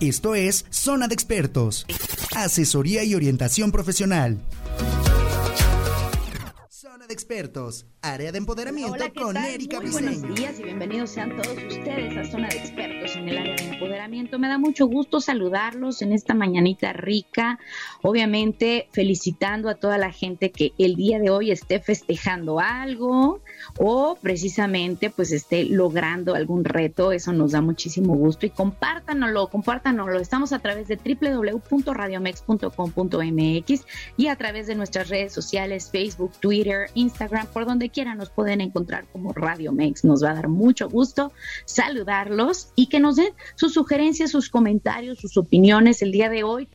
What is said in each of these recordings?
Esto es Zona de Expertos, asesoría y orientación profesional. Zona de Expertos, área de empoderamiento Hola, con? Erika Muy buenos días y bienvenidos sean todos ustedes a Zona de Expertos en el área de empoderamiento. Me da mucho gusto saludarlos en esta mañanita rica. Obviamente felicitando a toda la gente que el día de hoy esté festejando algo o precisamente pues esté logrando algún reto. Eso nos da muchísimo gusto y compártanoslo, compártanoslo. Estamos a través de www.radiomex.com.mx y a través de nuestras redes sociales, Facebook, Twitter, Instagram, por donde quiera nos pueden encontrar como Radio Mex. Nos va a dar mucho gusto saludarlos y que nos sus sugerencias, sus comentarios, sus opiniones el día de hoy.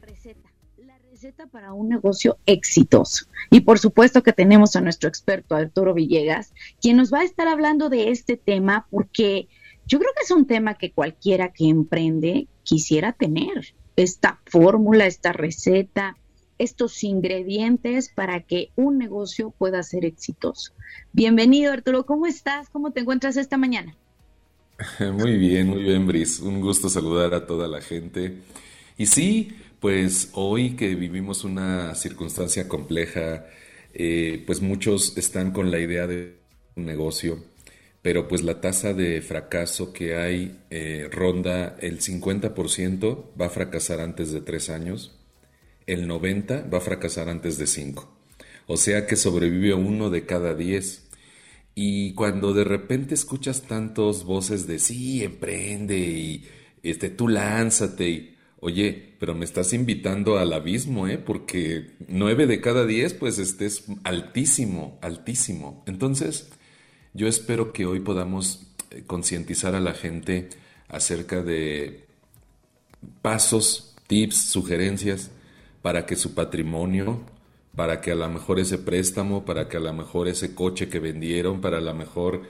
Receta, la receta para un negocio exitoso. Y por supuesto que tenemos a nuestro experto Arturo Villegas, quien nos va a estar hablando de este tema porque yo creo que es un tema que cualquiera que emprende quisiera tener. Esta fórmula, esta receta, estos ingredientes para que un negocio pueda ser exitoso. Bienvenido, Arturo. ¿Cómo estás? ¿Cómo te encuentras esta mañana? Muy bien, muy bien, Bris. Un gusto saludar a toda la gente. Y sí, pues hoy que vivimos una circunstancia compleja, eh, pues muchos están con la idea de un negocio, pero pues la tasa de fracaso que hay eh, ronda el 50% va a fracasar antes de tres años, el 90% va a fracasar antes de cinco. O sea que sobrevive uno de cada diez. Y cuando de repente escuchas tantos voces de sí, emprende y este, tú lánzate y oye, pero me estás invitando al abismo, ¿eh? Porque nueve de cada diez, pues estés altísimo, altísimo. Entonces, yo espero que hoy podamos eh, concientizar a la gente acerca de pasos, tips, sugerencias para que su patrimonio para que a lo mejor ese préstamo, para que a lo mejor ese coche que vendieron, para a lo mejor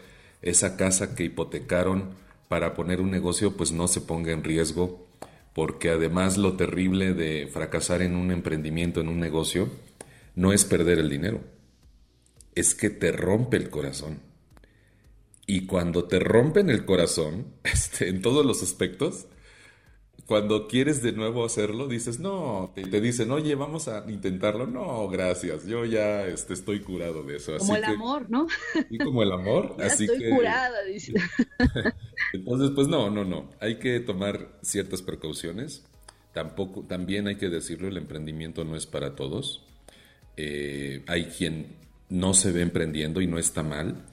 esa casa que hipotecaron para poner un negocio, pues no se ponga en riesgo, porque además lo terrible de fracasar en un emprendimiento, en un negocio, no es perder el dinero, es que te rompe el corazón. Y cuando te rompen el corazón, este, en todos los aspectos, cuando quieres de nuevo hacerlo, dices, no, te, te, dicen, oye, vamos a intentarlo. No, gracias, yo ya este, estoy curado de eso. Como el que, amor, ¿no? Y como el amor. ya así estoy que, curada, dice. Entonces, pues no, no, no. Hay que tomar ciertas precauciones. Tampoco, también hay que decirlo, el emprendimiento no es para todos. Eh, hay quien no se ve emprendiendo y no está mal.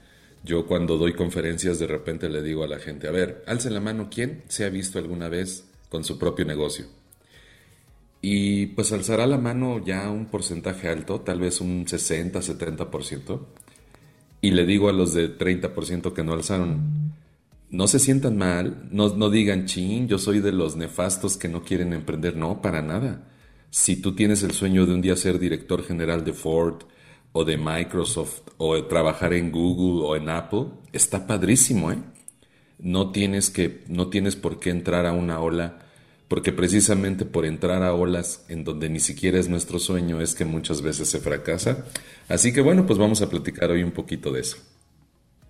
Yo cuando doy conferencias de repente le digo a la gente, a ver, alcen la mano, ¿quién se ha visto alguna vez con su propio negocio. Y pues alzará la mano ya un porcentaje alto, tal vez un 60, 70%. Y le digo a los de 30% que no alzaron, no se sientan mal, no, no digan, chin, yo soy de los nefastos que no quieren emprender. No, para nada. Si tú tienes el sueño de un día ser director general de Ford o de Microsoft o trabajar en Google o en Apple, está padrísimo, ¿eh? No tienes que no tienes por qué entrar a una ola porque precisamente por entrar a olas en donde ni siquiera es nuestro sueño es que muchas veces se fracasa. Así que bueno, pues vamos a platicar hoy un poquito de eso.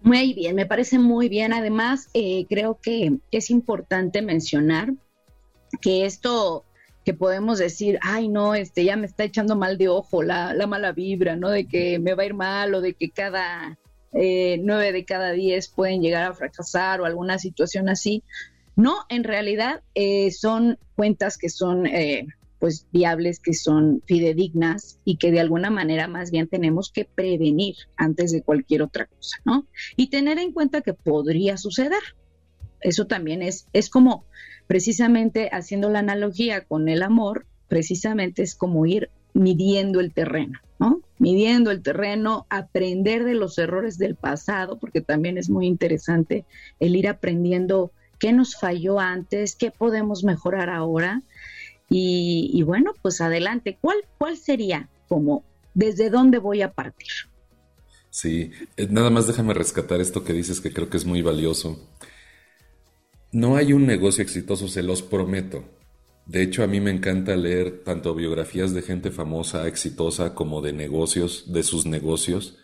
Muy bien, me parece muy bien. Además, eh, creo que es importante mencionar que esto que podemos decir, ay no, este ya me está echando mal de ojo la, la mala vibra, ¿no? De que me va a ir mal o de que cada eh, nueve de cada diez pueden llegar a fracasar o alguna situación así. No, en realidad eh, son cuentas que son eh, pues viables, que son fidedignas y que de alguna manera más bien tenemos que prevenir antes de cualquier otra cosa, ¿no? Y tener en cuenta que podría suceder. Eso también es, es como precisamente haciendo la analogía con el amor, precisamente es como ir midiendo el terreno, ¿no? Midiendo el terreno, aprender de los errores del pasado, porque también es muy interesante el ir aprendiendo qué nos falló antes, qué podemos mejorar ahora. Y, bueno, pues adelante, ¿cuál, cuál sería como desde dónde voy a partir? Sí, eh, nada más déjame rescatar esto que dices que creo que es muy valioso. No hay un negocio exitoso, se los prometo. De hecho, a mí me encanta leer tanto biografías de gente famosa, exitosa, como de negocios, de sus negocios.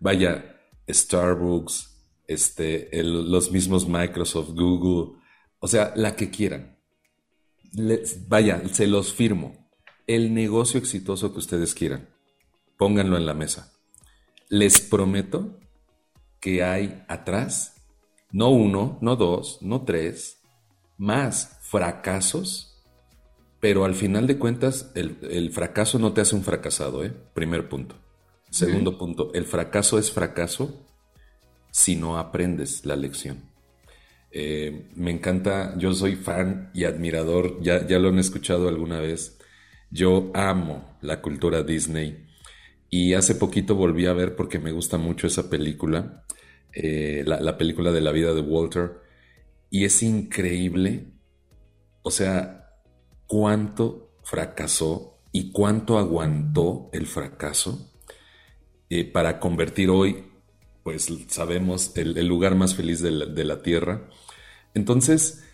Vaya, Starbucks, este, los mismos Microsoft, Google, o sea, la que quieran. vaya, se los firmo. El negocio exitoso que ustedes quieran, pónganlo en la mesa. Les prometo que hay atrás, no uno, no dos, no tres, más fracasos, pero al final de cuentas el, fracaso no te hace un fracasado, ¿eh? Primer punto. Segundo punto, el fracaso es fracaso si no aprendes la lección. Eh, me encanta, yo soy fan y admirador, ya, ya lo han escuchado alguna vez, yo amo la cultura Disney y hace poquito volví a ver porque me gusta mucho esa película, eh, la, película de la vida de Walter, y es increíble, o sea, cuánto fracasó y cuánto aguantó el fracaso eh, para convertir hoy, pues sabemos, el, lugar más feliz de la tierra entonces,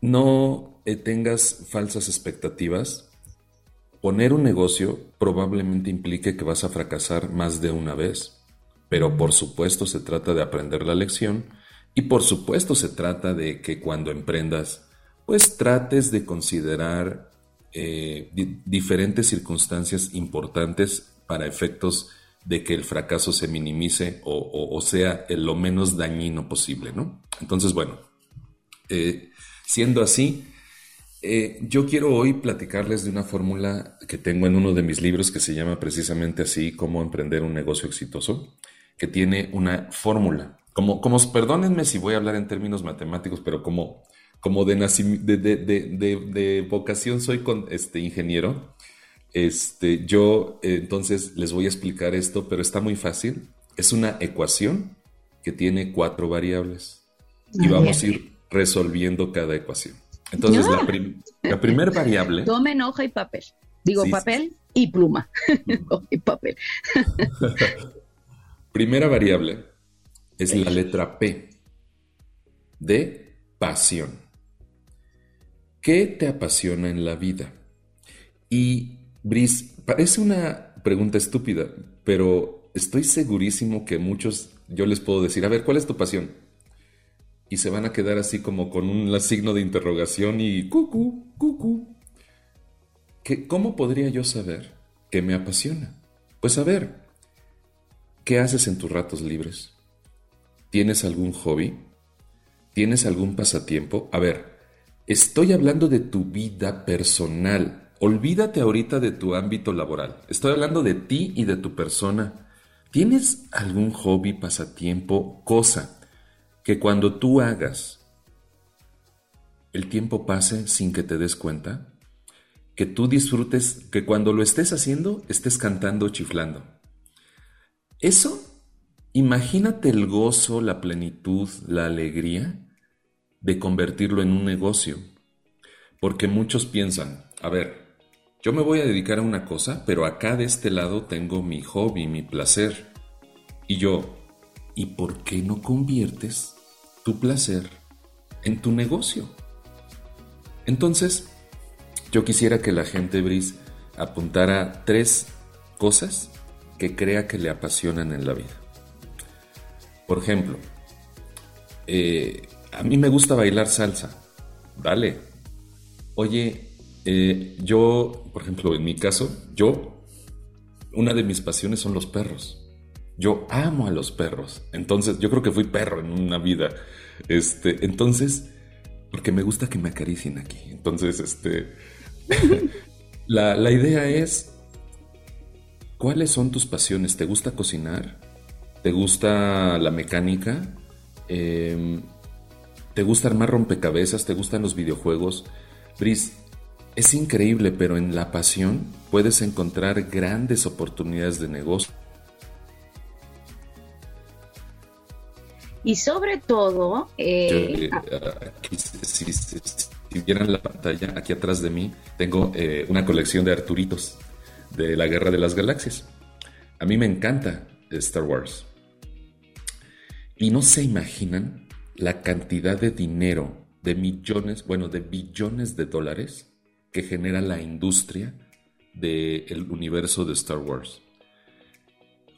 no eh, tengas falsas expectativas. Poner un negocio probablemente implique que vas a fracasar más de una vez, pero por supuesto se trata de aprender la lección y por supuesto se trata de que cuando emprendas, pues trates de considerar eh, diferentes circunstancias importantes para efectos de que el fracaso se minimice o, sea lo menos dañino posible, ¿no? Entonces, bueno, eh, siendo así, eh, yo quiero hoy platicarles de una fórmula que tengo en uno de mis libros que se llama precisamente así, cómo emprender un negocio exitoso, que tiene una fórmula. Como, como perdónenme si voy a hablar en términos matemáticos, pero como, como de, de, vocación soy con, este, ingeniero, este, yo eh, entonces les voy a explicar esto, pero está muy fácil. Es una ecuación que tiene cuatro variables. Y vamos a ir resolviendo cada ecuación. Entonces, la, primera variable. Tomen hoja y papel. Digo, papel y pluma. hoja y papel. primera variable es la letra P de pasión. ¿Qué te apasiona en la vida? Y, Brice, parece una pregunta estúpida, pero estoy segurísimo que muchos, yo les puedo decir, a ver, ¿cuál es tu pasión? y se van a quedar así como con un signo de interrogación y cucu, cucu. ¿Cómo podría yo saber qué me apasiona? Pues a ver, ¿qué haces en tus ratos libres? ¿Tienes algún hobby? ¿Tienes algún pasatiempo? A ver, estoy hablando de tu vida personal. Olvídate ahorita de tu ámbito laboral. Estoy hablando de ti y de tu persona. ¿Tienes algún hobby, pasatiempo, cosa que cuando tú hagas el tiempo pase sin que te des cuenta, que tú disfrutes, que cuando lo estés haciendo estés cantando chiflando. Eso, imagínate el gozo, la plenitud, la alegría de convertirlo en un negocio. Porque muchos piensan, a ver, yo me voy a dedicar a una cosa, pero acá de este lado tengo mi hobby, mi placer. Y yo, ¿y por qué no conviertes tu placer en tu negocio. Entonces, yo quisiera que la gente, Bris, apuntara tres cosas que crea que le apasionan en la vida. Por ejemplo, eh, a mí me gusta bailar salsa, ¿vale? Oye, eh, yo, por ejemplo, en mi caso, yo, una de mis pasiones son los perros. Yo amo a los perros. Entonces, yo creo que fui perro en una vida. Este, entonces, porque me gusta que me acaricien aquí. Entonces, este, la, idea es, ¿cuáles son tus pasiones? ¿Te gusta cocinar? ¿Te gusta la mecánica? Em, ¿Te gusta armar rompecabezas? ¿Te gustan los videojuegos? Bris, es increíble, pero en la pasión puedes encontrar grandes oportunidades de negocio. Y sobre todo... Eh, si, vieran la pantalla, aquí atrás de mí, tengo eh, una colección de Arturitos de la Guerra de las Galaxias. A mí me encanta Star Wars. Y no se imaginan la cantidad de dinero, de millones, bueno, de billones de dólares que genera la industria del universo de Star Wars.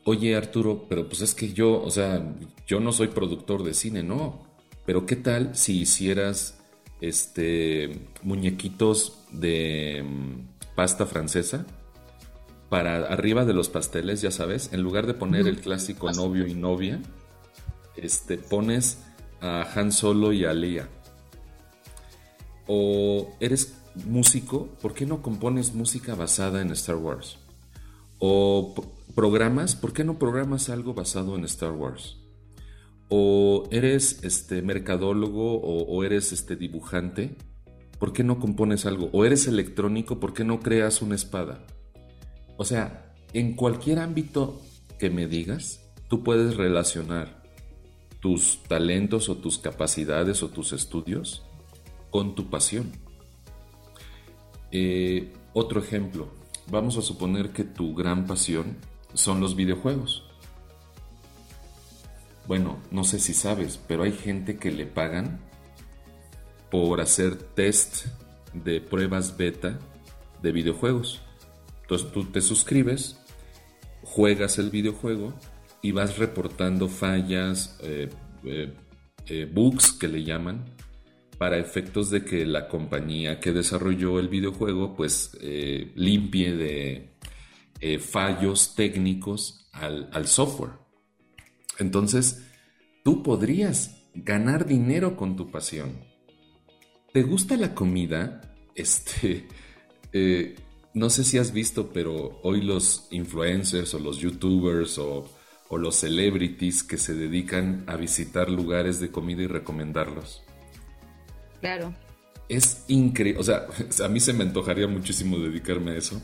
Oye Arturo, pero pues es que yo, o sea, yo no soy productor de cine, no. Pero ¿qué tal si hicieras este, muñequitos de mm, pasta francesa para arriba de los pasteles, ya sabes, en lugar de poner el clásico novio y novia, este, pones a Han Solo y a Leia. O eres músico, ¿por qué no compones música basada en Star Wars? O programas, ¿por qué no programas algo basado en Star Wars? O eres este mercadólogo o, eres este dibujante, ¿por qué no compones algo? O eres electrónico, ¿por qué no creas una espada? O sea, en cualquier ámbito que me digas, tú puedes relacionar tus talentos o tus capacidades o tus estudios con tu pasión. Eh, otro ejemplo, vamos a suponer que tu gran pasión son los videojuegos. Bueno, no sé si sabes, pero hay gente que le pagan por hacer test de pruebas beta de videojuegos. Entonces tú te suscribes, juegas el videojuego y vas reportando fallas, eh, eh, eh, bugs que le llaman, para efectos de que la compañía que desarrolló el videojuego pues limpie de fallos técnicos al, software. Entonces, tú podrías ganar dinero con tu pasión. ¿Te gusta la comida? Este, no sé si has visto, pero hoy los influencers o los youtubers o, los celebrities que se dedican a visitar lugares de comida y recomendarlos. Claro. Es increíble, o sea, a mí se me antojaría muchísimo dedicarme a eso.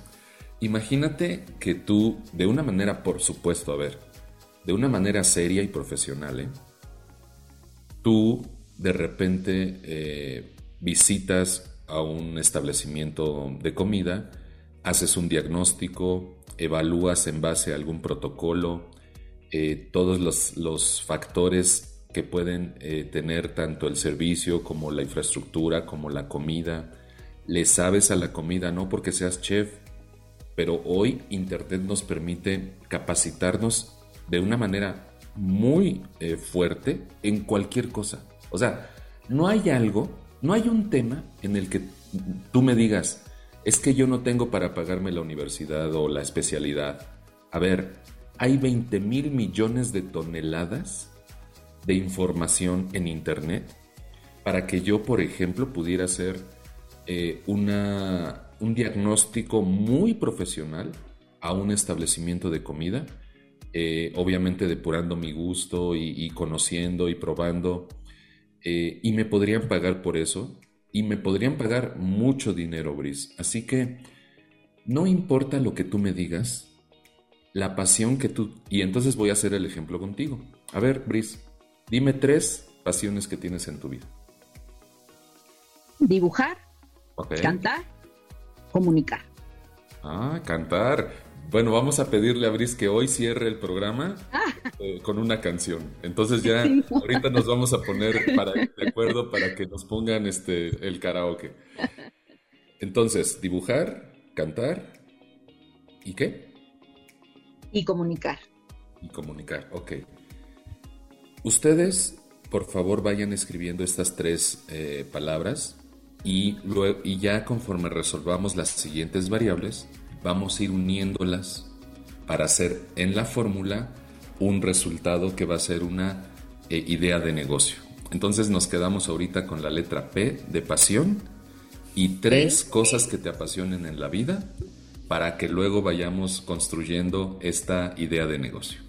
Imagínate que tú, de una manera, por supuesto, a ver, de una manera seria y profesional, ¿eh? tú de repente eh, visitas a un establecimiento de comida haces un diagnóstico, evalúas en base a algún protocolo eh, todos los, factores que pueden eh, tener tanto el servicio como la infraestructura, como la comida. Le sabes a la comida, no porque seas chef, pero hoy Internet nos permite capacitarnos de una manera muy eh, fuerte en cualquier cosa. O sea, no hay algo, no hay un tema en el que tú me digas, es que yo no tengo para pagarme la universidad o la especialidad. A ver, hay 20 mil millones de toneladas de información en Internet para que yo, por ejemplo, pudiera hacer eh, una, un diagnóstico muy profesional a un establecimiento de comida, eh, obviamente depurando mi gusto y, conociendo y probando, eh, y me podrían pagar por eso y me podrían pagar mucho dinero, Brice. Así que no importa lo que tú me digas, la pasión que tú... Y entonces voy a hacer el ejemplo contigo. A ver, Brice, dime tres pasiones que tienes en tu vida. Dibujar, cantar, comunicar. Ah, cantar. Bueno, vamos a pedirle a Bris que hoy cierre el programa ah. eh, con una canción. Entonces ya ahorita nos vamos a poner para, de acuerdo para que nos pongan este el karaoke. Entonces, dibujar, cantar ¿y qué? Y comunicar. Y comunicar, ok. Ustedes, por favor, vayan escribiendo estas tres eh, palabras y, luego, y ya conforme resolvamos las siguientes variables, vamos a ir uniéndolas para hacer en la fórmula un resultado que va a ser una eh, idea de negocio. Entonces nos quedamos ahorita con la letra P de pasión y tres cosas que te apasionen en la vida para que luego vayamos construyendo esta idea de negocio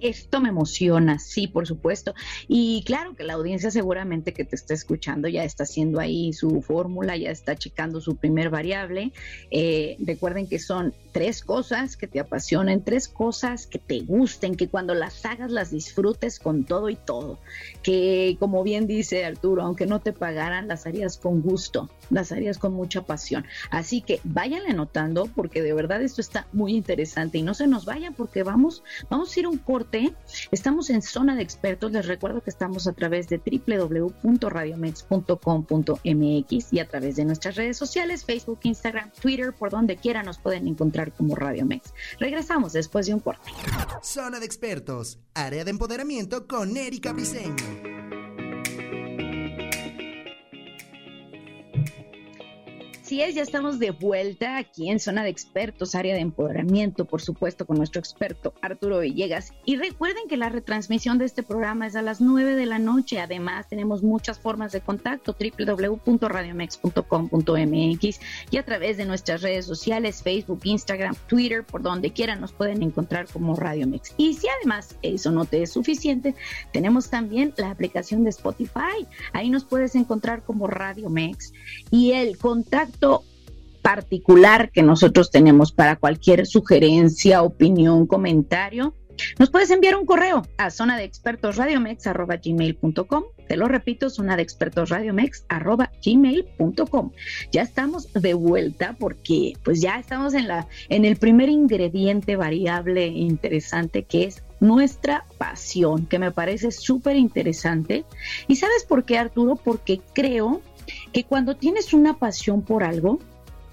esto me emociona, sí, por supuesto. Y claro que la audiencia seguramente que te está escuchando ya está haciendo ahí su fórmula, ya está checando su primer variable. Eh, recuerden que son tres cosas que te apasionen, tres cosas que te gusten, que cuando las hagas las disfrutes con todo y todo. Que como bien dice Arturo, aunque no te pagaran, las harías con gusto, las harías con mucha pasión. Así que váyanle anotando porque de verdad esto está muy interesante y no se nos vayan porque vamos, vamos a ir a un corte Estamos en zona de expertos. Les recuerdo que estamos a través de www.radiomex.com.mx y a través de nuestras redes sociales, Facebook, Instagram, Twitter, por donde quiera nos pueden encontrar como Radiomex. Regresamos después de un corte. Zona de expertos, área de empoderamiento con Erika Briseño. Así es, ya estamos de vuelta aquí en Zona de Expertos, área de empoderamiento, por supuesto, con nuestro experto Arturo Villegas. Y recuerden que la retransmisión de este programa es a las 9 de la noche. Además, tenemos muchas formas de contacto, www.radiomex.com.mx y a través de nuestras redes sociales, Facebook, Instagram, Twitter, por donde quieran nos pueden encontrar como Radio Mex. Y si además eso no te es suficiente, tenemos también la aplicación de Spotify. Ahí nos puedes encontrar como Radio Mex y el contacto particular que nosotros tenemos para cualquier sugerencia, opinión, comentario, nos puedes enviar un correo a zona de expertos. Te lo repito, zona de expertos. Ya estamos de vuelta porque pues ya estamos en la en el primer ingrediente variable interesante que es nuestra pasión, que me parece súper interesante. ¿Y sabes por qué, Arturo? Porque creo que cuando tienes una pasión por algo,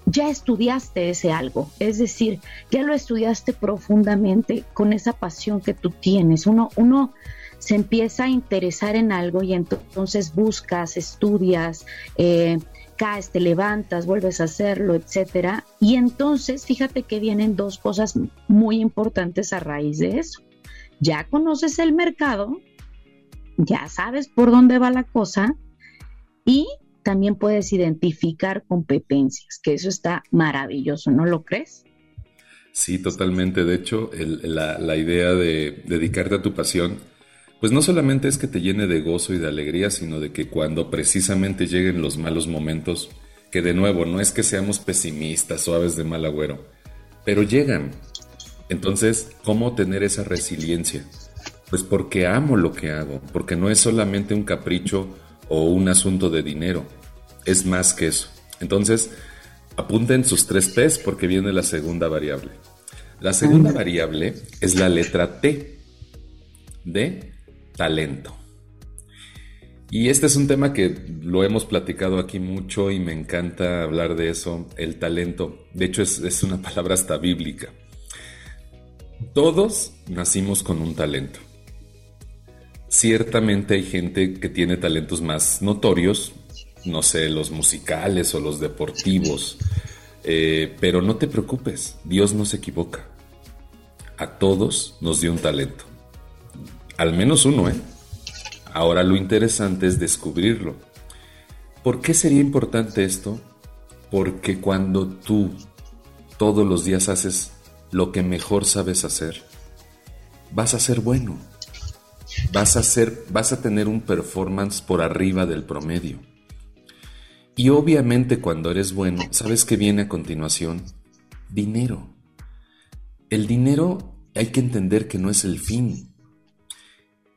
ya estudiaste ese algo, es decir, ya lo estudiaste profundamente con esa pasión que tú tienes. Uno, uno se empieza a interesar en algo y entonces buscas, estudias, eh, caes, te levantas, vuelves a hacerlo, etcétera. Y entonces, fíjate que vienen dos cosas muy importantes a raíz de eso. Ya conoces el mercado, ya sabes por dónde va la cosa y también puedes identificar competencias, que eso está maravilloso, ¿no lo crees? Sí, totalmente. De hecho, la, idea de dedicarte a tu pasión, pues no solamente es que te llene de gozo y de alegría, sino de que cuando precisamente lleguen los malos momentos, que de nuevo no es que seamos pesimistas, suaves de mal agüero, pero llegan. Entonces, ¿cómo tener esa resiliencia? Pues porque amo lo que hago, porque no es solamente un capricho o un asunto de dinero. Es más que eso. Entonces, apunten sus tres P's porque viene la segunda variable. La segunda variable es la letra T de talento. Y este es un tema que lo hemos platicado aquí mucho y me encanta hablar de eso, el talento. De hecho, es, es una palabra hasta bíblica. Todos nacimos con un talento. Ciertamente hay gente que tiene talentos más notorios, no sé, los musicales o los deportivos, eh, pero no te preocupes, Dios no se equivoca. A todos nos dio un talento. Al menos uno, ¿eh? Ahora lo interesante es descubrirlo. ¿Por qué sería importante esto? Porque cuando tú todos los días haces lo que mejor sabes hacer, vas a ser bueno vas a vas a tener un performance por arriba del promedio. Y obviamente cuando eres bueno, ¿sabes qué viene a continuación? Dinero. El dinero hay que entender que no es el fin.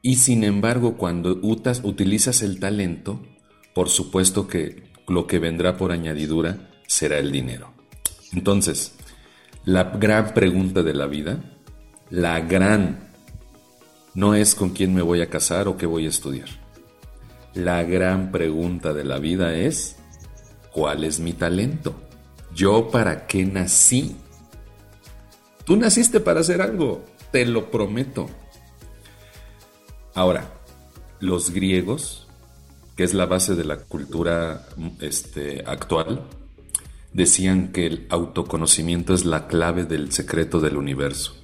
Y sin embargo, cuando utilizas el talento, por supuesto que lo que vendrá por añadidura será el dinero. Entonces, la gran pregunta de la vida, la gran no es con quién me voy a casar o qué voy a estudiar. La gran pregunta de la vida es, ¿cuál es mi talento? ¿Yo para qué nací? Tú naciste para hacer algo, te lo prometo. Ahora, los griegos, que es la base de la cultura este, actual, decían que el autoconocimiento es la clave del secreto del universo.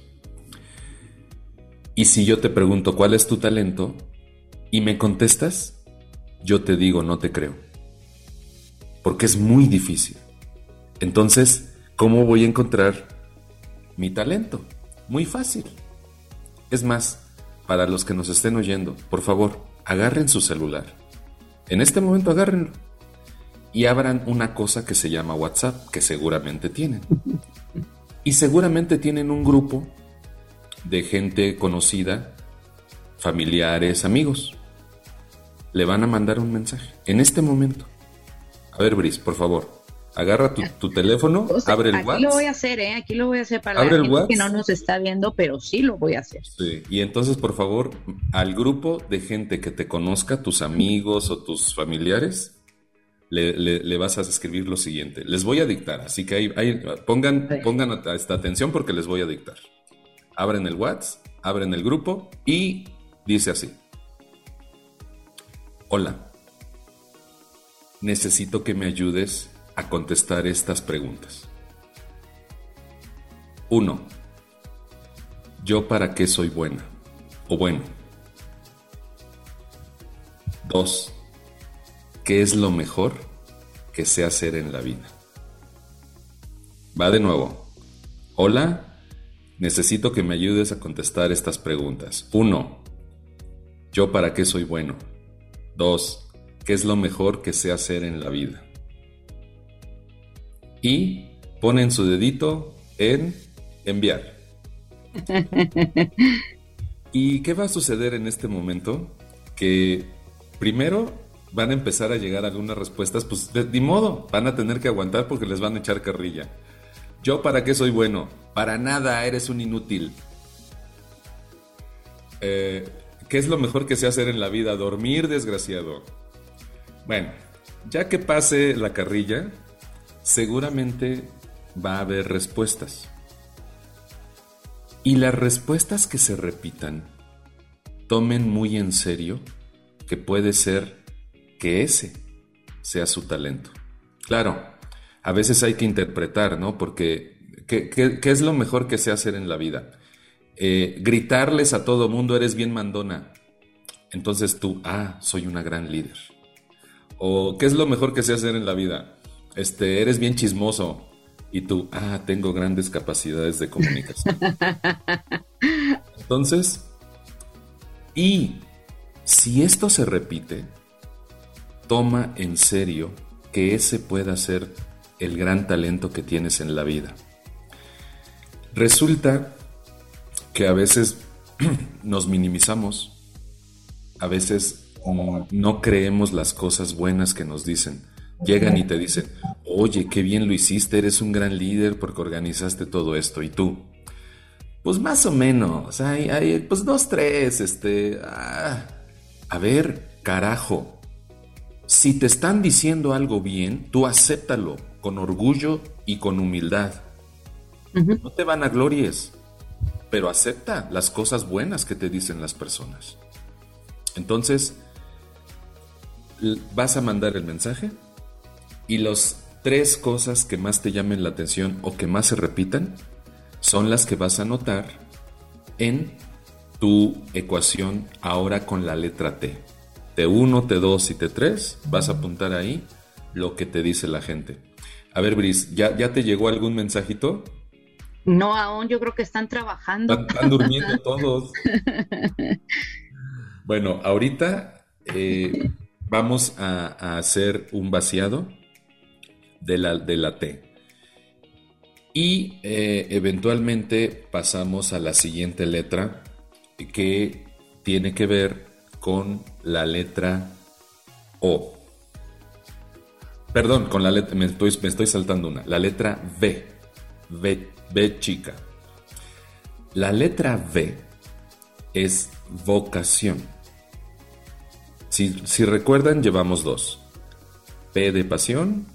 Y si yo te pregunto cuál es tu talento y me contestas, yo te digo no te creo. Porque es muy difícil. Entonces, ¿cómo voy a encontrar mi talento? Muy fácil. Es más, para los que nos estén oyendo, por favor, agarren su celular. En este momento agárrenlo. Y abran una cosa que se llama WhatsApp, que seguramente tienen. Y seguramente tienen un grupo de gente conocida, familiares, amigos. Le van a mandar un mensaje en este momento. A ver, Bris, por favor, agarra tu, teléfono, abre el WhatsApp. Aquí lo voy a hacer, ¿eh? Aquí lo voy a hacer para la gente que no nos está viendo, pero sí lo voy a hacer. Sí. Y entonces, por favor, al grupo de gente que te conozca, tus amigos o tus familiares, le, vas a escribir lo siguiente. Les voy a dictar, así que ahí, pongan, pongan esta atención porque les voy a dictar abren el WhatsApp, abren el grupo y dice así. Hola, necesito que me ayudes a contestar estas preguntas. 1. ¿Yo para qué soy buena? O bueno. 2. ¿Qué es lo mejor que sé hacer en la vida? Va de nuevo. Hola, necesito que me ayudes a contestar estas preguntas. 1. ¿Yo para qué soy bueno? 2. ¿Qué es lo mejor que sé hacer en la vida? Y ponen su dedito en enviar. ¿Y qué va a suceder en este momento? Que primero van a empezar a llegar algunas respuestas, pues de, de, modo, van a tener que aguantar porque les van a echar carrilla. ¿Yo para qué soy bueno? Para nada, eres un inútil. Eh, ¿Qué es lo mejor que sé hacer en la vida? Dormir, desgraciado. Bueno, ya que pase la carrilla, seguramente va a haber respuestas. Y las respuestas que se repitan, tomen muy en serio que puede ser que ese sea su talento. Claro, a veces hay que interpretar, ¿no? Porque, ¿qué, qué, qué es lo mejor que sé hacer en la vida? Eh, gritarles a todo mundo, eres bien mandona. Entonces tú, ah, soy una gran líder. O, ¿qué es lo mejor que sé hacer en la vida? Este, eres bien chismoso. Y tú, ah, tengo grandes capacidades de comunicación. Entonces, y si esto se repite, toma en serio que ese pueda ser el gran talento que tienes en la vida. Resulta que a veces nos minimizamos, a veces no creemos las cosas buenas que nos dicen. Llegan y te dicen, oye, qué bien lo hiciste, eres un gran líder porque organizaste todo esto. Y tú, pues más o menos, hay, hay pues dos, tres, este... Ah. A ver, carajo, si te están diciendo algo bien, tú acéptalo con orgullo y con humildad. Uh -huh. No te van a glories, pero acepta las cosas buenas que te dicen las personas. Entonces, vas a mandar el mensaje y las tres cosas que más te llamen la atención o que más se repitan son las que vas a anotar en tu ecuación ahora con la letra T. T1, T2 y T3, vas a apuntar ahí lo que te dice la gente. A ver, Bris, ¿ya, ¿ya te llegó algún mensajito? No, aún yo creo que están trabajando. Están, están durmiendo todos. bueno, ahorita eh, vamos a, a, hacer un vaciado de la, de la T. Y eh, eventualmente pasamos a la siguiente letra que tiene que ver con la letra O. Perdón, con la letra, me estoy, me estoy saltando una. La letra V. V, V chica. La letra V es vocación. Si, si recuerdan, llevamos dos. P de pasión,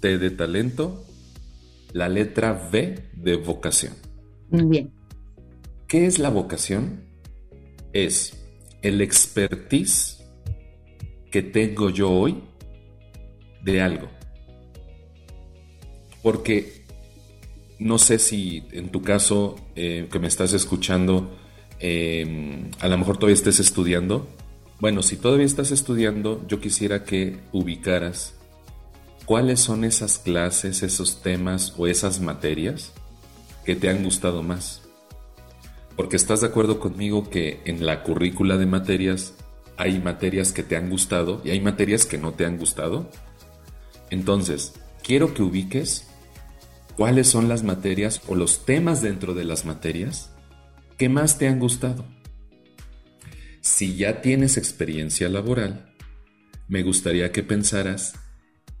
T de talento, la letra V de vocación. Bien. ¿Qué es la vocación? Es el expertise que tengo yo hoy de algo. Porque no sé si en tu caso eh, que me estás escuchando, eh, a lo mejor todavía estés estudiando. Bueno, si todavía estás estudiando, yo quisiera que ubicaras cuáles son esas clases, esos temas o esas materias que te han gustado más. Porque estás de acuerdo conmigo que en la currícula de materias hay materias que te han gustado y hay materias que no te han gustado. Entonces, quiero que ubiques cuáles son las materias o los temas dentro de las materias que más te han gustado. Si ya tienes experiencia laboral, me gustaría que pensaras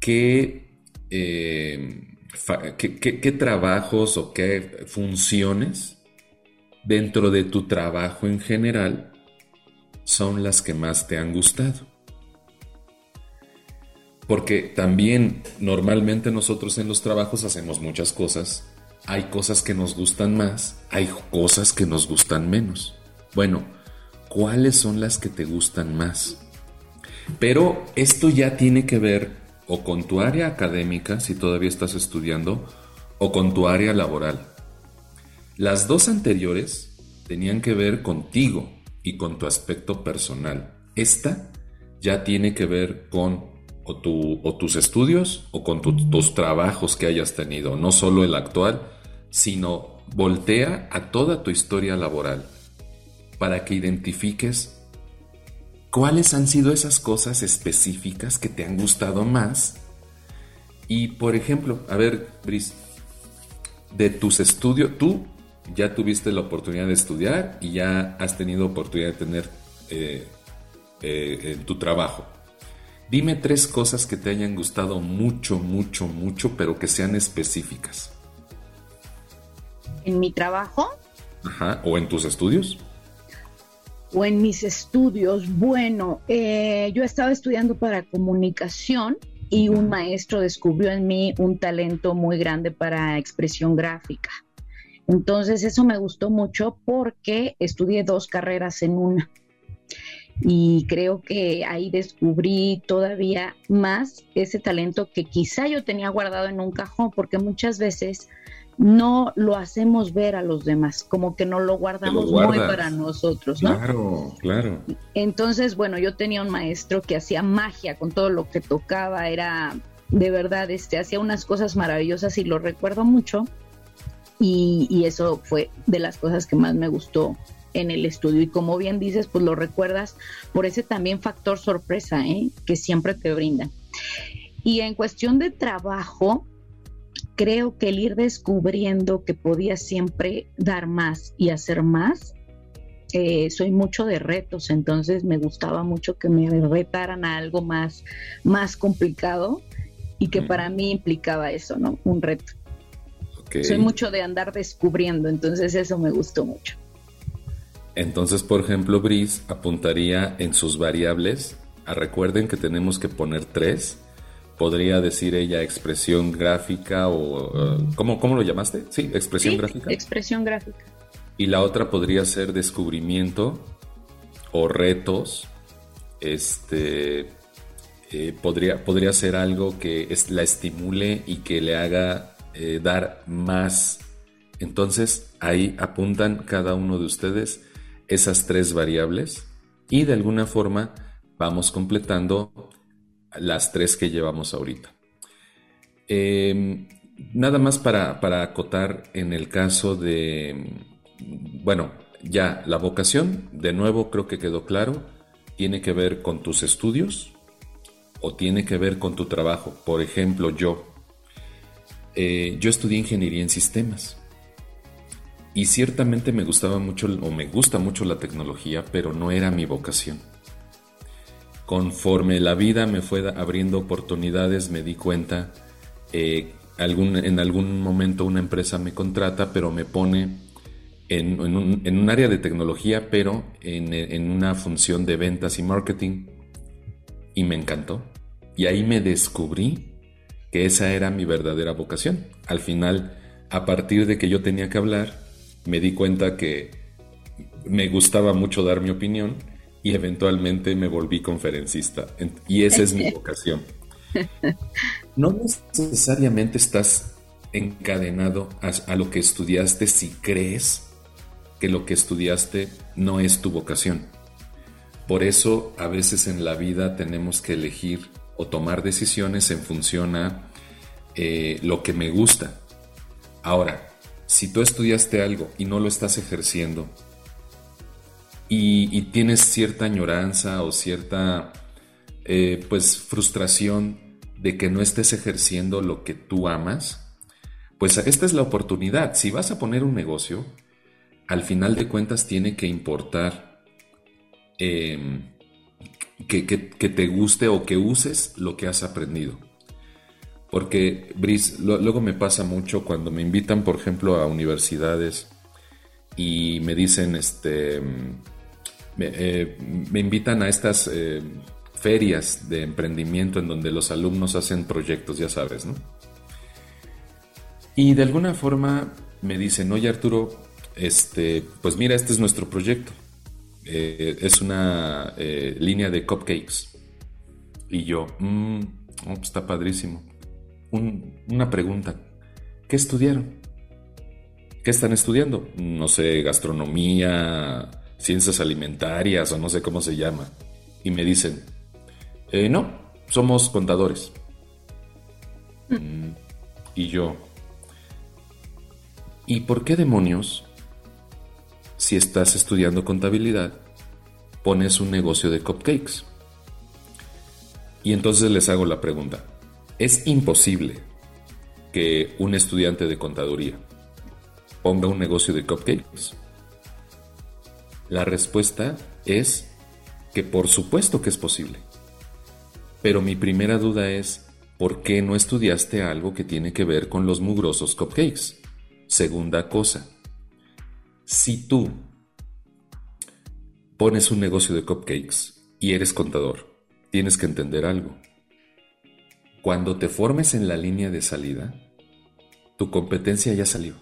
qué, eh, qué, trabajos o qué funciones dentro de tu trabajo en general son las que más te han gustado. Porque también normalmente nosotros en los trabajos hacemos muchas cosas. Hay cosas que nos gustan más, hay cosas que nos gustan menos. Bueno, ¿cuáles son las que te gustan más? Pero esto ya tiene que ver o con tu área académica, si todavía estás estudiando, o con tu área laboral. Las dos anteriores tenían que ver contigo y con tu aspecto personal. Esta ya tiene que ver con o, tus estudios o con tus trabajos que hayas tenido, no solo el actual, sino voltea a toda tu historia laboral para que identifiques cuáles han sido esas cosas específicas que te han gustado más. Y por ejemplo, a ver, Brice, de tus estudios, tú ya tuviste la oportunidad de estudiar y ya has tenido oportunidad de tener eh, eh, tu trabajo. Dime tres cosas que te hayan gustado mucho, mucho, mucho, pero que sean específicas. ¿En mi trabajo? Ajá, o en tus estudios o en mis estudios, bueno, eh, yo estaba estudiando para comunicación y un maestro descubrió en mí un talento muy grande para expresión gráfica. Entonces eso me gustó mucho porque estudié dos carreras en una. Y creo que ahí descubrí todavía más ese talento que quizá yo tenía guardado en un cajón, porque muchas veces no lo hacemos ver a los demás, como que no lo guardamos muy para nosotros, ¿no? Claro, claro. Entonces, bueno, yo tenía un maestro que hacía magia con todo lo que tocaba, era de verdad, este, hacía unas cosas maravillosas y lo recuerdo mucho. Y, y eso fue de las cosas que más me gustó en el estudio. Y como bien dices, pues lo recuerdas por ese también factor sorpresa, ¿eh? que siempre te brindan. Y en cuestión de trabajo, creo que el ir descubriendo que podía siempre dar más y hacer más, eh, soy mucho de retos, entonces me gustaba mucho que me retaran a algo más, más complicado y que para mí implicaba eso, ¿no? Un reto. Soy mucho de andar descubriendo, entonces eso me gustó mucho. Entonces, por ejemplo, Brice apuntaría en sus variables, a recuerden que tenemos que poner tres, podría decir ella expresión gráfica o... Uh, ¿cómo, ¿cómo, lo llamaste? Sí, expresión gráfica. Expresión gráfica. Y la otra podría ser descubrimiento o retos. Este eh, podría, podría ser algo que la estimule y que le haga eh, dar más. Entonces ahí apuntan cada uno de ustedes esas tres variables y de alguna forma vamos completando las tres que llevamos ahorita. Em, nada más para, acotar en el caso de, bueno, ya la vocación, de nuevo creo que quedó claro, tiene que ver con tus estudios o tiene que ver con tu trabajo. Por ejemplo, yo, eh, yo estudié ingeniería en sistemas. Y ciertamente me gustaba mucho o me gusta mucho la tecnología, pero no era mi vocación. Conforme la vida me fue abriendo oportunidades, me di cuenta, eh, en algún momento una empresa me contrata, pero me pone en, un, área de tecnología, pero en, una función de ventas y marketing. Y me encantó. Y ahí me descubrí que esa era mi verdadera vocación. Al final, a partir de que yo tenía que hablar, me di cuenta que me gustaba mucho dar mi opinión y eventualmente me volví conferencista. Y esa es mi vocación. No necesariamente estás encadenado a, lo que estudiaste si crees que lo que estudiaste no es tu vocación. Por eso a veces en la vida tenemos que elegir o tomar decisiones en función a eh, lo que me gusta. Ahora, si tú estudiaste algo y no lo estás ejerciendo, y, tienes cierta añoranza o cierta eh, pues frustración de que no estés ejerciendo lo que tú amas, pues esta es la oportunidad. Si vas a poner un negocio, al final de cuentas tiene que importar em, que, te guste o que uses lo que has aprendido. Porque, Brice, luego me pasa mucho cuando me invitan, por ejemplo, a universidades y me dicen, este, eh, me, invitan a estas eh, ferias de emprendimiento en donde los alumnos hacen proyectos, ya sabes, ¿no? Y de alguna forma me dicen, oye Arturo, este, pues mira, este es nuestro proyecto. Eh, es una línea de cupcakes. Y yo, Oh, pues está padrísimo. Una pregunta. ¿Qué estudiaron? ¿Qué están estudiando? No sé, gastronomía, ciencias alimentarias o no sé cómo se llama. Y me dicen, eh, no, somos contadores. Mm, y yo, ¿y por qué demonios, si estás estudiando contabilidad, pones un negocio de cupcakes? Y entonces les hago la pregunta, ¿es imposible que un estudiante de contaduría ponga un negocio de cupcakes? La respuesta es que por supuesto que es posible. Pero mi primera duda es, ¿por qué no estudiaste algo que tiene que ver con los mugrosos cupcakes? Segunda cosa, si tú pones un negocio de cupcakes y eres contador, tienes que entender algo. Cuando te formes en la línea de salida, tu competencia ya salió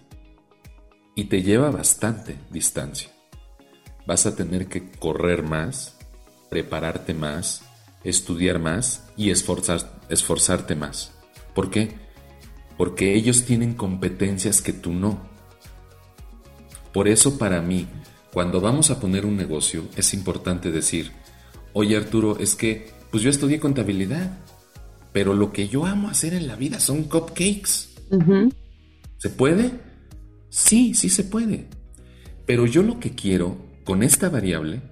y te lleva bastante distancia. Vas a tener que correr más, prepararte más, estudiar más y esforzarte más. ¿Por qué? Porque ellos tienen competencias que tú no. Por eso para mí, cuando vamos a poner un negocio, es importante decir, oye Arturo, es que pues yo estudié contabilidad, pero lo que yo amo hacer en la vida son cupcakes. ¿Se puede? Sí, sí se puede. Pero yo lo que quiero con esta variable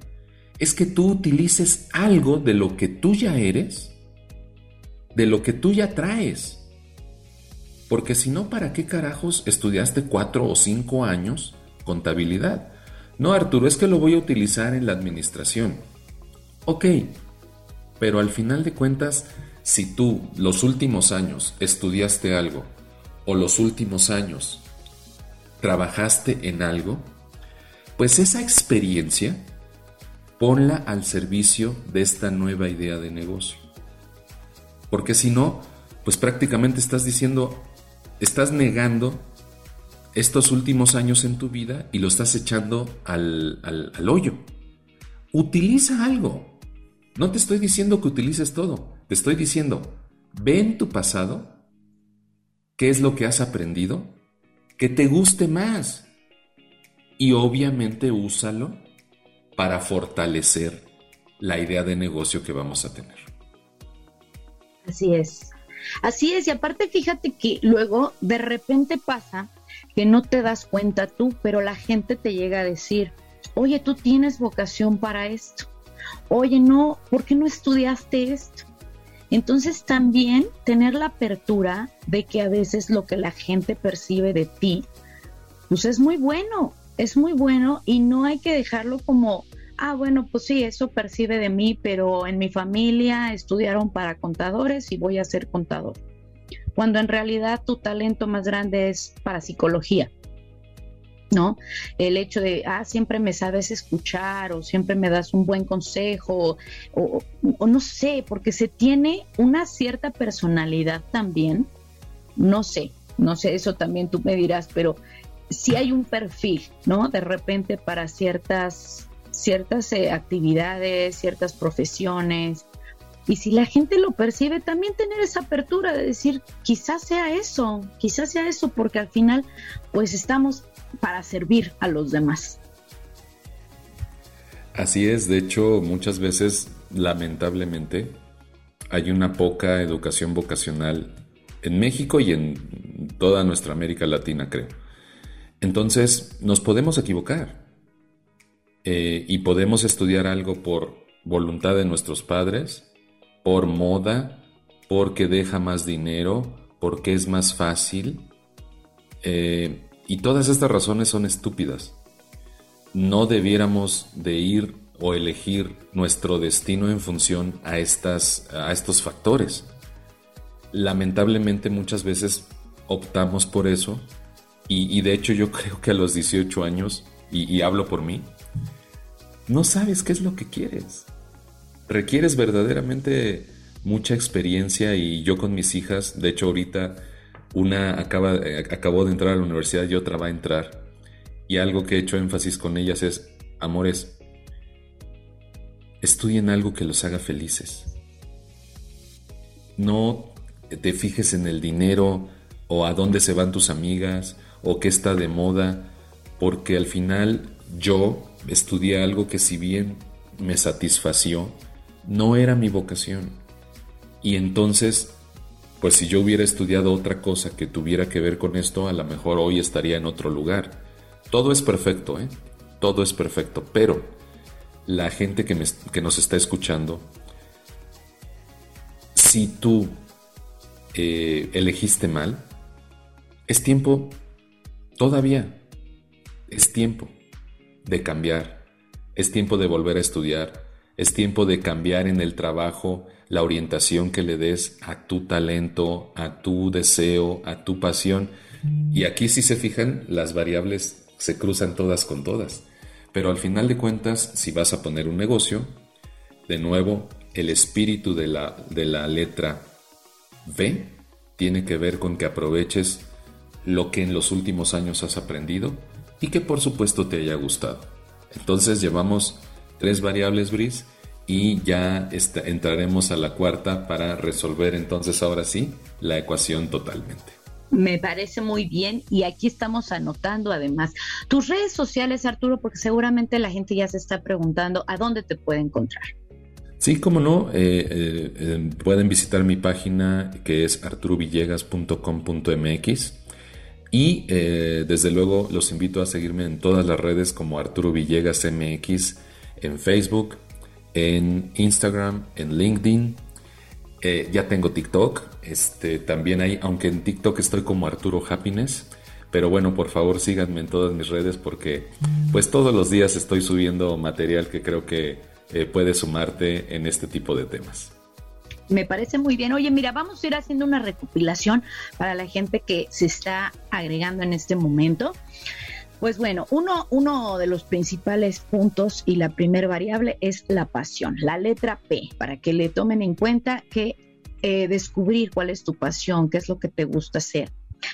es que tú utilices algo de lo que tú ya eres, de lo que tú ya traes. Porque si no, ¿para qué carajos estudiaste cuatro o cinco años contabilidad? No, Arturo, es que lo voy a utilizar en la administración. Ok, pero al final de cuentas, si tú los últimos años estudiaste algo o los últimos años trabajaste en algo, pues esa experiencia ponla al servicio de esta nueva idea de negocio. Porque si no, pues prácticamente estás diciendo, estás negando estos últimos años en tu vida y lo estás echando al, al hoyo. Utiliza algo, no te estoy diciendo que utilices todo, te estoy diciendo, ve en tu pasado, qué es lo que has aprendido, que te guste más. Y obviamente úsalo para fortalecer la idea de negocio que vamos a tener. Así es. Así es, y aparte fíjate que luego de repente pasa que no te das cuenta tú, pero la gente te llega a decir, oye, tú tienes vocación para esto oye, no, ¿por qué no estudiaste esto? Entonces también tener la apertura de que a veces lo que la gente percibe de ti, pues es muy bueno, es muy bueno y no hay que dejarlo como, ah, bueno, pues sí, eso percibe de mí, pero en mi familia estudiaron para contadores y voy a ser contador. Cuando en realidad tu talento más grande es para psicología. ¿No? El hecho de, ah, siempre me sabes escuchar o siempre me das un buen consejo o, no sé, porque se tiene una cierta personalidad también, no sé, no sé, eso también tú me dirás, pero si hay un perfil, ¿no? De repente para ciertas, ciertas eh, actividades, ciertas profesiones. Y si la gente lo percibe, también tener esa apertura de decir, quizás sea eso, quizás sea eso, porque al final, pues estamos para servir a los demás. Así es, de hecho muchas veces, lamentablemente, hay una poca educación vocacional en México y en toda nuestra América Latina, creo. Entonces, nos podemos equivocar eh, y podemos estudiar algo por voluntad de nuestros padres, por moda, porque deja más dinero, porque es más fácil. Eh, y todas estas razones son estúpidas. No debiéramos de ir o elegir nuestro destino en función a, estas, a estos factores. Lamentablemente muchas veces optamos por eso y, de hecho yo creo que a los 18 años, y, y hablo por mí, no sabes qué es lo que quieres. Requieres verdaderamente mucha experiencia y yo con mis hijas, de hecho ahorita una acaba, eh, acabó de entrar a la universidad y otra va a entrar. Y algo que he hecho énfasis con ellas es, amores, estudien algo que los haga felices. no te fijes en el dinero o a dónde se van tus amigas o qué está de moda, porque al final yo estudié algo que si bien me satisfació, no era mi vocación. Y entonces, pues si yo hubiera estudiado otra cosa que tuviera que ver con esto, a lo mejor hoy estaría en otro lugar. Todo es perfecto, ¿eh? Todo es perfecto, pero la gente que, nos está escuchando, si tú eh, elegiste mal, es tiempo, todavía, es tiempo de cambiar, es tiempo de volver a estudiar, es tiempo de cambiar en el trabajo la orientación que le des a tu talento, a tu deseo, a tu pasión. Y aquí si se fijan, las variables se cruzan todas con todas. Pero al final de cuentas, si vas a poner un negocio, de nuevo, el espíritu de la, de la letra V tiene que ver con que aproveches lo que en los últimos años has aprendido y que por supuesto te haya gustado. Entonces llevamos tres variables Bris y ya entraremos a la cuarta para resolver entonces ahora sí la ecuación totalmente. Me parece muy bien y aquí estamos anotando además tus redes sociales, Arturo, porque seguramente la gente ya se está preguntando a dónde te puede encontrar. Sí, como no, eh, eh, eh, pueden visitar mi página que es arturovillegas.com.mx y desde luego los invito a seguirme en todas las redes como Arturo Villegas MX en Facebook, en Instagram, en LinkedIn. ya tengo TikTok, este, también hay, aunque en TikTok estoy como Arturo Happiness, pero bueno, por favor síganme en todas mis redes porque pues todos los días estoy subiendo material que creo que eh, puedes sumarte en este tipo de temas. Me parece muy bien. Oye, mira, vamos a ir haciendo una recopilación para la gente que se está agregando en este momento. Pues bueno, uno, uno de los principales puntos y la primera variable es la pasión, la letra P, para que le tomen en cuenta que eh, descubrir cuál es tu pasión, qué es lo que te gusta hacer.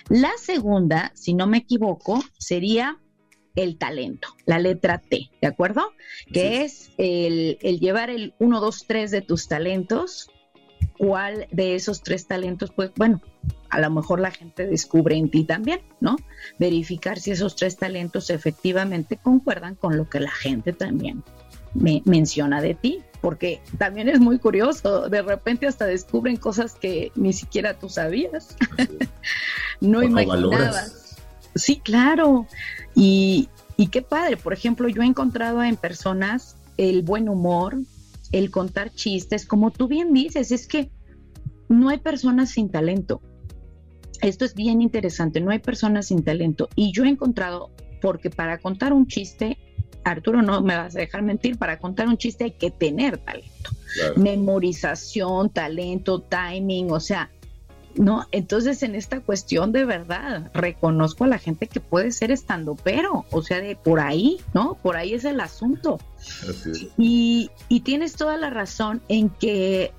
La segunda, si no me equivoco, sería el talento, la letra T, ¿de acuerdo? Que es el, llevar el 1, 2, 3 de tus talentos. ¿Cuál de esos tres talentos? Pues bueno, a lo mejor la gente descubre en ti también, ¿no? Verificar si esos tres talentos efectivamente concuerdan con lo que la gente también me menciona de ti, porque también es muy curioso, de repente hasta descubren cosas que ni siquiera tú sabías, no imaginabas. Sí, claro. Y, qué padre, por ejemplo, yo he encontrado en personas el buen humor, el contar chistes, como tú bien dices, es que no hay personas sin talento. Esto es bien interesante, no hay personas sin talento. Y yo he encontrado, porque para contar un chiste, Arturo, no me vas a dejar mentir, para contar un chiste hay que tener talento. Memorización, talento, timing, o sea, ¿no? Entonces, en esta cuestión de verdad, reconozco a la gente que puede ser estando, pero, o sea, de por ahí, ¿no? Por ahí es el asunto. Y, y tienes toda la razón en que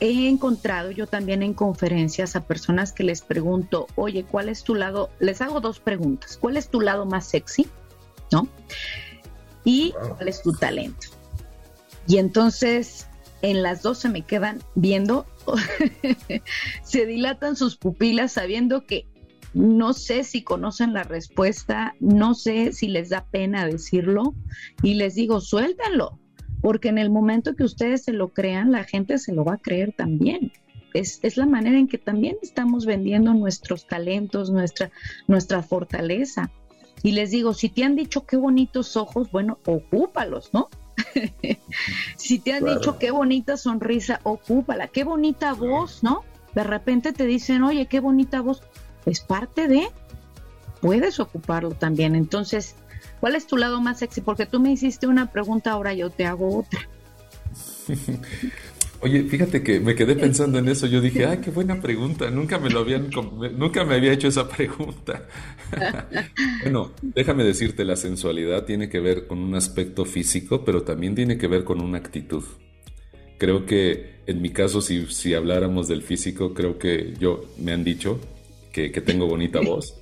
he encontrado yo también en conferencias a personas que les pregunto, oye, ¿cuál es tu lado? Les hago dos preguntas. ¿Cuál es tu lado más sexy? ¿No? Y cuál es tu talento. Y entonces en las dos se me quedan viendo, se dilatan sus pupilas sabiendo que no sé si conocen la respuesta, no sé si les da pena decirlo y les digo, suéltanlo, porque en el momento que ustedes se lo crean, la gente se lo va a creer también. Es, es, la manera en que también estamos vendiendo nuestros talentos, nuestra, nuestra fortaleza. Y les digo, si te han dicho qué bonitos ojos, bueno, ocúpalos, ¿no? si te han dicho qué bonita sonrisa, ocúpala, qué bonita voz, ¿no? De repente te dicen, oye, qué bonita voz, es parte de, puedes ocuparlo también. Entonces, ¿cuál es tu lado más sexy? Porque tú me hiciste una pregunta, ahora yo te hago otra. Oye, fíjate que me quedé pensando en eso. Yo dije, ay, qué buena pregunta. Nunca me lo habían, nunca me había hecho esa pregunta. bueno, déjame decirte, la sensualidad tiene que ver con un aspecto físico, pero también tiene que ver con una actitud. Creo que en mi caso, si, si habláramos del físico, creo que yo me han dicho que, tengo bonita voz.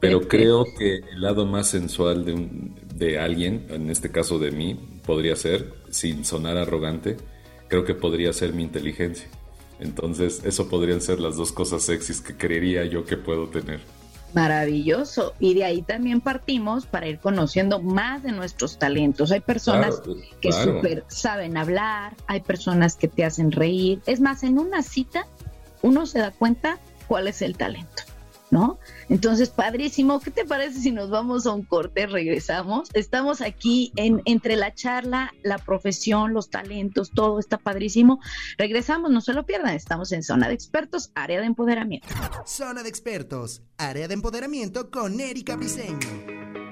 Pero creo que el lado más sensual de, un, de alguien, en este caso de mí, podría ser, sin sonar arrogante, creo que podría ser mi inteligencia. Entonces, eso podrían ser las dos cosas sexys que creería yo que puedo tener. Maravilloso. Y de ahí también partimos para ir conociendo más de nuestros talentos. Hay personas que súper saben hablar, hay personas que te hacen reír. Es más, en una cita uno se da cuenta cuál es el talento. ¿No? Entonces, padrísimo, ¿qué te parece si nos vamos a un corte, regresamos? Estamos aquí en entre la charla, la profesión, los talentos, todo está padrísimo. Regresamos, no se lo pierdan, estamos en Zona de Expertos, área de empoderamiento. Zona de Expertos, área de empoderamiento con Erika Briseño.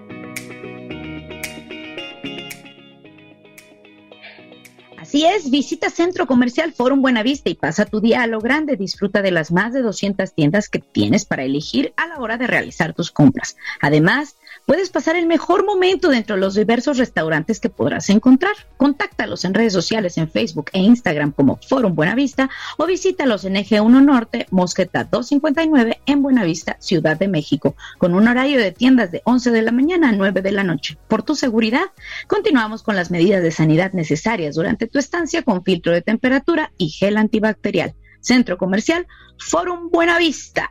Así es, visita Centro Comercial Forum Buenavista y pasa tu día a lo grande. Disfruta de las más de 200 tiendas que tienes para elegir a la hora de realizar tus compras. Además, puedes pasar el mejor momento dentro de los diversos restaurantes que podrás encontrar. Contáctalos en redes sociales en Facebook e Instagram como Forum Buenavista o visítalos en Eje 1 Norte, Mosqueta 259 en Buenavista, Ciudad de México, con un horario de tiendas de 11 de la mañana a 9 de la noche. Por tu seguridad, continuamos con las medidas de sanidad necesarias durante tu estancia con filtro de temperatura y gel antibacterial. Centro Comercial Forum Buenavista.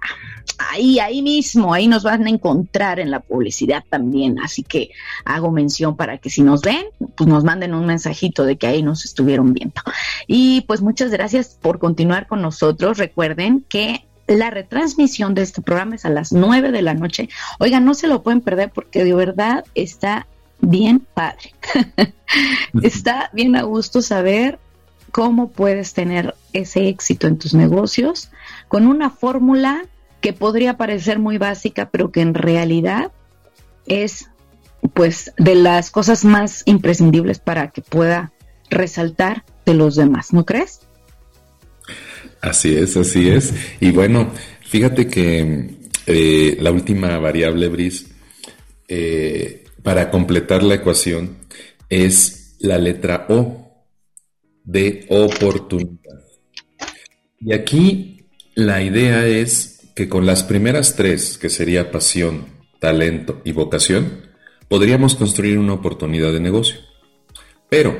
Ahí, ahí mismo, ahí nos van a encontrar en la publicidad también. Así que hago mención para que si nos ven, pues nos manden un mensajito de que ahí nos estuvieron viendo. Y pues muchas gracias por continuar con nosotros. Recuerden que la retransmisión de este programa es a las 9 de la noche. Oigan, no se lo pueden perder porque de verdad está bien padre. Está bien a gusto saber cómo puedes tener ese éxito en tus negocios con una fórmula que podría parecer muy básica, pero que en realidad es pues de las cosas más imprescindibles para que pueda resaltar de los demás, ¿no crees? Así es, así es. Y bueno, fíjate que eh, la última variable, Bris, eh, para completar la ecuación es la letra O de oportunidad. Y aquí la idea es que con las primeras tres, que sería pasión, talento y vocación, podríamos construir una oportunidad de negocio. Pero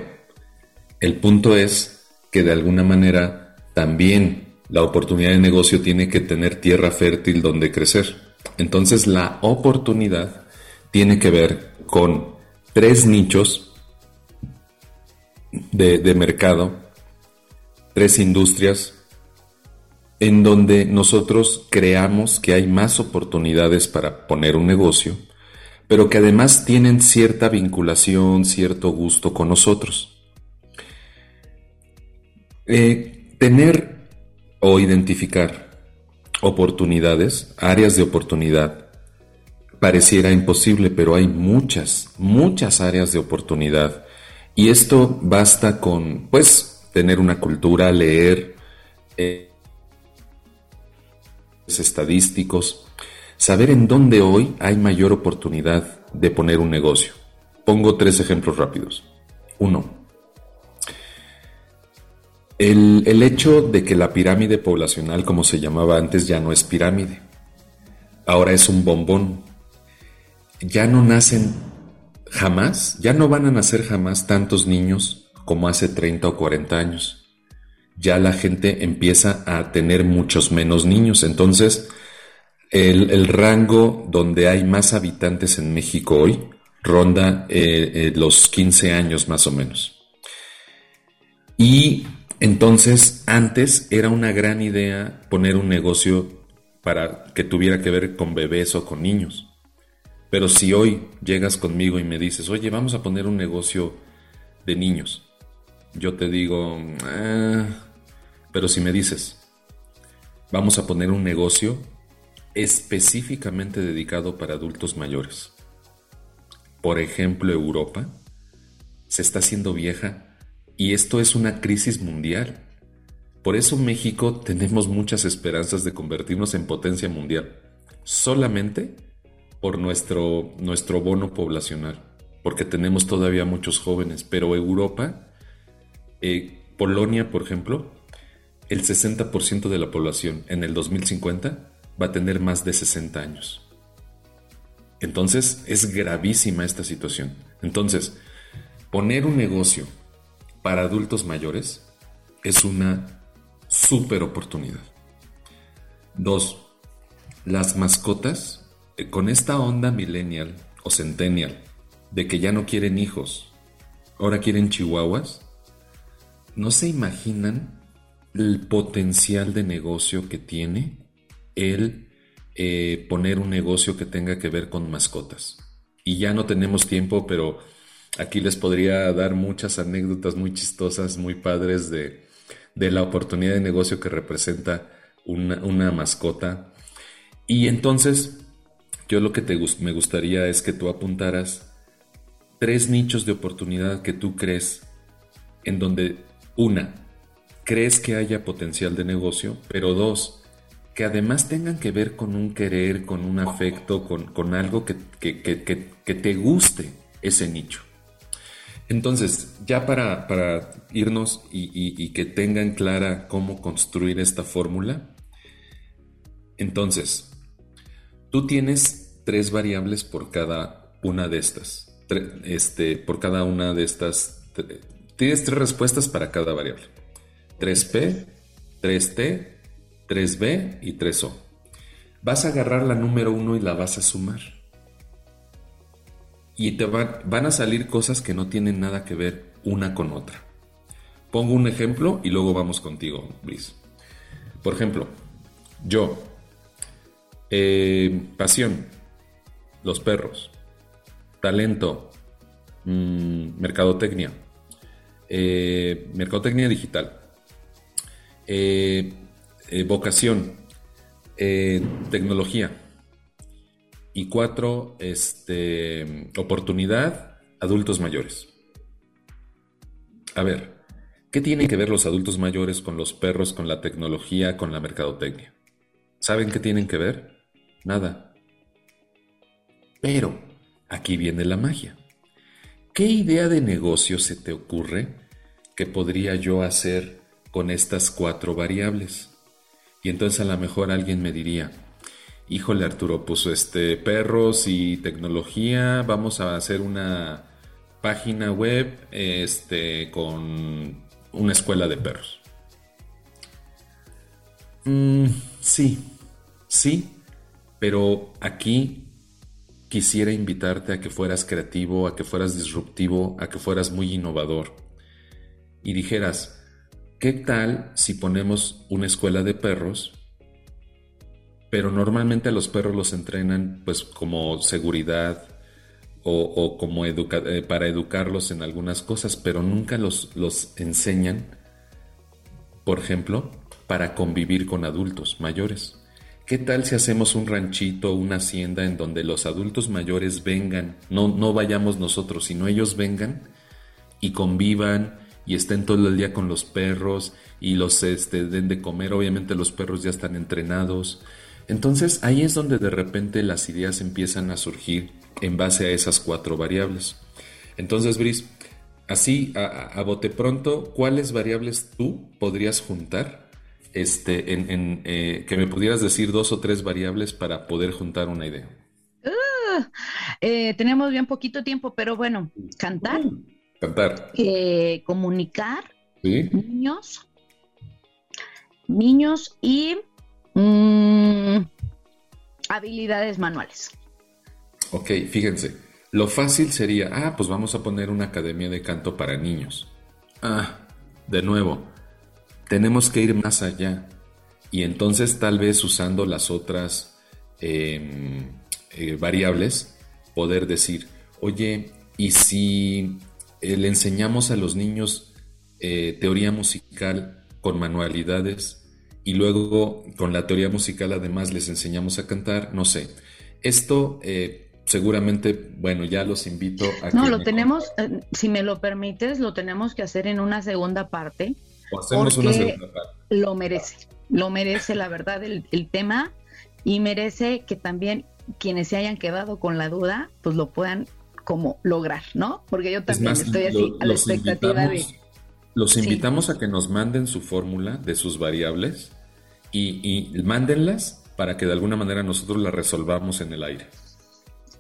el punto es que de alguna manera también la oportunidad de negocio tiene que tener tierra fértil donde crecer. Entonces la oportunidad tiene que ver con tres nichos de, mercado, tres industrias, en donde nosotros creamos que hay más oportunidades para poner un negocio, pero que además tienen cierta vinculación, cierto gusto con nosotros. Eh, tener o identificar oportunidades, áreas de oportunidad, pareciera imposible, pero hay muchas, muchas áreas de oportunidad. Y esto basta con, pues, tener una cultura, leer, eh, estadísticos, saber en dónde hoy hay mayor oportunidad de poner un negocio. Pongo tres ejemplos rápidos. Uno, el, el, hecho de que la pirámide poblacional, como se llamaba antes, ya no es pirámide. Ahora es un bombón ya no nacen jamás, ya no van a nacer jamás tantos niños como hace 30 o 40 años. Ya la gente empieza a tener muchos menos niños. Entonces, el, rango donde hay más habitantes en México hoy ronda eh, eh, los 15 años más o menos. Y entonces, antes era una gran idea poner un negocio para que tuviera que ver con bebés o con niños. Pero si hoy llegas conmigo y me dices, oye, vamos a poner un negocio de niños, yo te digo, ah", pero si me dices, vamos a poner un negocio específicamente dedicado para adultos mayores. Por ejemplo, Europa se está haciendo vieja y esto es una crisis mundial. Por eso México tenemos muchas esperanzas de convertirnos en potencia mundial. Solamente por nuestro, nuestro bono poblacional, porque tenemos todavía muchos jóvenes, pero Europa, eh, Polonia, por ejemplo, el 60% de la población en el 2050 va a tener más de 60 años. Entonces es gravísima esta situación. Entonces, poner un negocio para adultos mayores es una súper oportunidad. Dos, las mascotas, con esta onda millennial o centennial, de que ya no quieren hijos, ahora quieren chihuahuas, no se imaginan el potencial de negocio que tiene el eh, poner un negocio que tenga que ver con mascotas. Y ya no tenemos tiempo, pero aquí les podría dar muchas anécdotas muy chistosas, muy padres de, la oportunidad de negocio que representa una, mascota. Y entonces, yo lo que te, me gustaría es que tú apuntaras tres nichos de oportunidad que tú crees en donde, una, crees que haya potencial de negocio, pero dos, que además tengan que ver con un querer, con un afecto, con, algo que, te guste ese nicho. Entonces, ya para, irnos y, que tengan clara cómo construir esta fórmula, entonces, tú tienes tres variables por cada una de estas. Este, por cada una de estas, tienes tres respuestas para cada variable. 3P, 3T 3B y 3O. Vas a agarrar la número 1 y la vas a sumar. Y te van a salir cosas que no tienen nada que ver una con otra. Pongo un ejemplo y luego vamos contigo, Luis. Por ejemplo, yo, eh, pasión, los perros, talento, mm, mercadotecnia, eh, mercadotecnia digital, eh, eh, vocación, tecnología. Y cuatro, este, oportunidad, adultos mayores. A ver, ¿qué tienen que ver los adultos mayores con los perros, con la tecnología, con la mercadotecnia? ¿Saben qué tienen que ver? Nada. Pero, aquí viene la magia. ¿Qué idea de negocio se te ocurre que podría yo hacer con estas cuatro variables? Y entonces a lo mejor alguien me diría, híjole Arturo, pues este, perros y tecnología, vamos a hacer una página web este, con una escuela de perros. Mm, sí, sí, pero aquí quisiera invitarte a que fueras creativo, a que fueras disruptivo, a que fueras muy innovador y dijeras, ¿Qué tal si ponemos una escuela de perros? Pero normalmente a los perros los entrenan pues como seguridad o, como eh, para educarlos en algunas cosas, pero nunca los, los enseñan, por ejemplo, para convivir con adultos mayores. ¿Qué tal si hacemos un ranchito, una hacienda en donde los adultos mayores vengan, no, no vayamos nosotros, sino ellos vengan y convivan y estén todo el día con los perros y los este, den de comer, obviamente los perros ya están entrenados. Entonces ahí es donde de repente las ideas empiezan a surgir en base a esas cuatro variables. Entonces, Brice, así a, bote pronto, ¿cuáles variables tú podrías juntar? Este, en, eh, que me pudieras decir dos o tres variables para poder juntar una idea. Uh, eh, tenemos bien poquito tiempo, pero bueno, cantar. Cantar. Eh, comunicar. Niños. Niños y mm, habilidades manuales. Ok, fíjense. Lo fácil sería, ah, pues vamos a poner una academia de canto para niños. Ah, de nuevo, tenemos que ir más allá. Y entonces tal vez usando las otras em, eh, variables, poder decir, oye, ¿y si eh, le enseñamos a los niños eh, teoría musical con manualidades y luego con la teoría musical además les enseñamos a cantar, no sé. Esto eh, seguramente, bueno, ya los invito a... No, lo tenemos, si me lo permites, lo tenemos que hacer en una segunda parte. Hacemos una segunda parte. Lo merece, lo merece la verdad el, el tema y merece que también quienes se hayan quedado con la duda, pues lo puedan como lograr, ¿no? Porque yo también estoy así a la expectativa de... Los invitamos a que nos manden su fórmula de sus variables y, y mándenlas para que de alguna manera nosotros las resolvamos en el aire.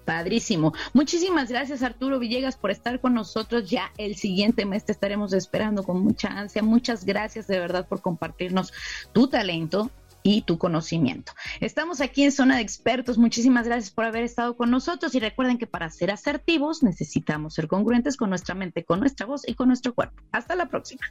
Padrísimo. Muchísimas gracias Arturo Villegas por estar con nosotros. Ya el siguiente mes te estaremos esperando con mucha ansia. Muchas gracias de verdad por compartirnos tu talento y tu conocimiento. Estamos aquí en Zona de Expertos. Muchísimas gracias por haber estado con nosotros y recuerden que para ser asertivos necesitamos ser congruentes con nuestra mente, con nuestra voz y con nuestro cuerpo. Hasta la próxima.